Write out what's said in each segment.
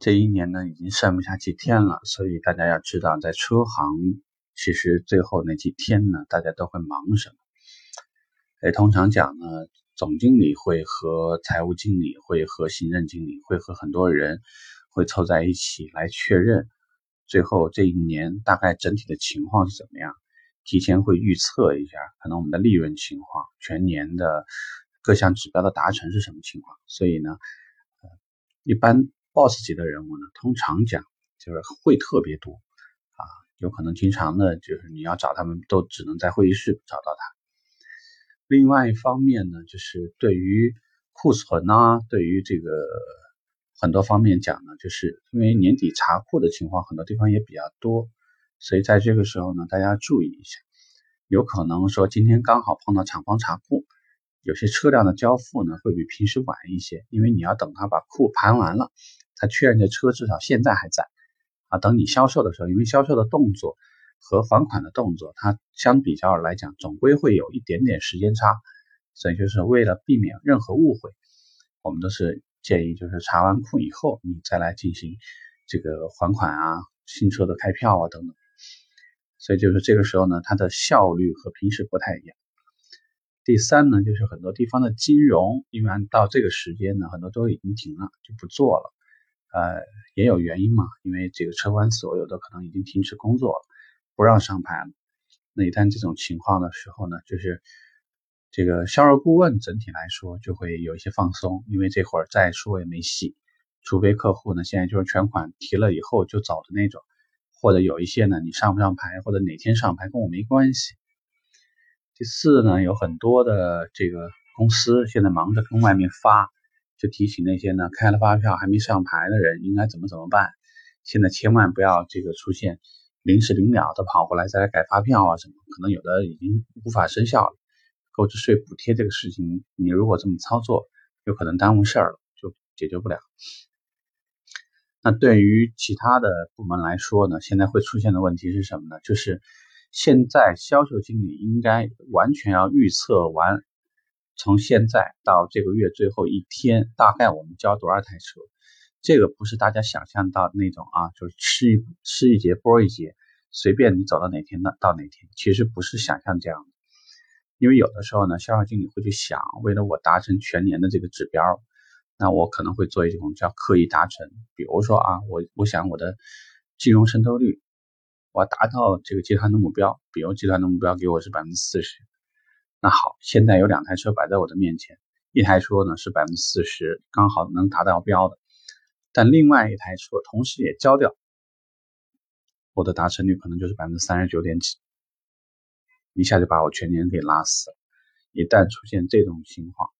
这一年呢，已经剩不下几天了，所以大家要知道，在车行其实最后那几天呢，大家都会忙什么？哎，通常讲呢，总经理会和财务经理会和行政经理会和很多人会凑在一起来确认，最后这一年大概整体的情况是怎么样，提前会预测一下，可能我们的利润情况，全年的各项指标的达成是什么情况。所以呢，一般。Boss 级的人物呢，通常讲就是会特别多啊，有可能经常呢，就是你要找他们都只能在会议室找到他。另外一方面呢，就是对于库存啊，对于这个很多方面讲呢，就是因为年底查库的情况，很多地方也比较多，所以在这个时候呢，大家注意一下，有可能说今天刚好碰到厂方查库，有些车辆的交付呢会比平时晚一些，因为你要等他把库盘完了。他确认这车至少现在还在啊，等你销售的时候，因为销售的动作和还款的动作，它相比较来讲，总归会有一点点时间差，所以就是为了避免任何误会，我们都是建议就是查完库以后，你再来进行这个还款啊、新车的开票啊等等，所以就是这个时候呢，它的效率和平时不太一样。第三呢，就是很多地方的金融，因为到这个时间呢，很多都已经停了，就不做了。呃，也有原因嘛，因为这个车管所有的可能已经停止工作了，不让上牌了。那一旦这种情况的时候呢，就是这个销售顾问整体来说就会有一些放松，因为这会儿再说也没戏，除非客户呢现在就是全款提了以后就走的那种，或者有一些呢你上不上牌或者哪天上牌跟我没关系。第四呢，有很多的这个公司现在忙着跟外面发。就提醒那些呢开了发票还没上牌的人应该怎么怎么办。现在千万不要这个出现临时临了的跑过来再来改发票啊什么，可能有的已经无法生效了。购置税补贴这个事情，你如果这么操作，有可能耽误事儿了，就解决不了。那对于其他的部门来说呢，现在会出现的问题是什么呢？就是现在销售经理应该完全要预测完。从现在到这个月最后一天，大概我们交多少台车？这个不是大家想象到那种啊，就是吃一吃一节播一节，随便你走到哪天到到哪天，其实不是想象这样。因为有的时候呢，销售经理会去想，为了我达成全年的这个指标，那我可能会做一种叫刻意达成。比如说啊，我我想我的金融渗透率，我要达到这个集团的目标，比如集团的目标给我是百分之四十。那好，现在有两台车摆在我的面前，一台车呢是百分之四十，刚好能达到标的，但另外一台车同时也交掉，我的达成率可能就是百分之三十九点几，一下就把我全年给拉死了。一旦出现这种情况，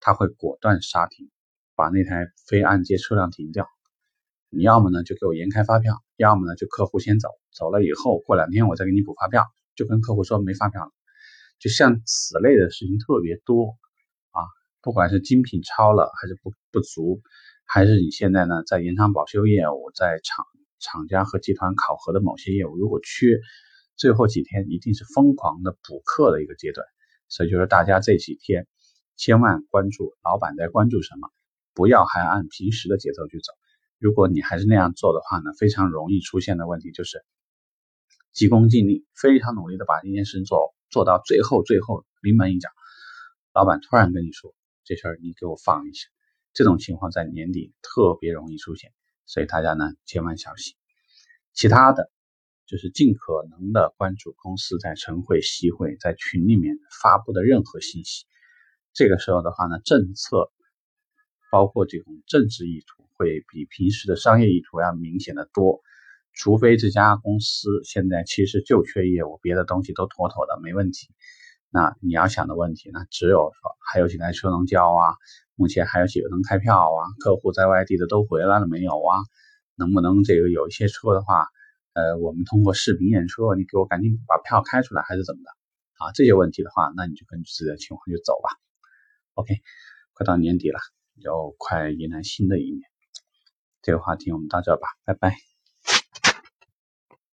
他会果断刹停，把那台非按揭车辆停掉。你要么呢就给我延开发票，要么呢就客户先走，走了以后过两天我再给你补发票，就跟客户说没发票了。就像此类的事情特别多啊，不管是精品超了还是不不足，还是你现在呢在延长保修业务，在厂厂家和集团考核的某些业务如果缺，最后几天一定是疯狂的补课的一个阶段。所以就是大家这几天千万关注老板在关注什么，不要还按平时的节奏去走。如果你还是那样做的话呢，非常容易出现的问题就是急功近利，非常努力的把这件事情做。做到最后，最后临门一脚，老板突然跟你说这事儿你给我放一下，这种情况在年底特别容易出现，所以大家呢千万小心。其他的就是尽可能的关注公司在晨会、夕会、在群里面发布的任何信息。这个时候的话呢，政策包括这种政治意图会比平时的商业意图要明显的多。除非这家公司现在其实就缺业务，别的东西都妥妥的没问题。那你要想的问题呢，只有说还有几台车能交啊？目前还有几个能开票啊？客户在外地的都回来了没有啊？能不能这个有一些车的话，呃，我们通过视频验车，你给我赶紧把票开出来，还是怎么的？啊，这些问题的话，那你就根据自己的情况就走吧。OK，快到年底了，要快迎来新的一年。这个话题我们到这吧，拜拜。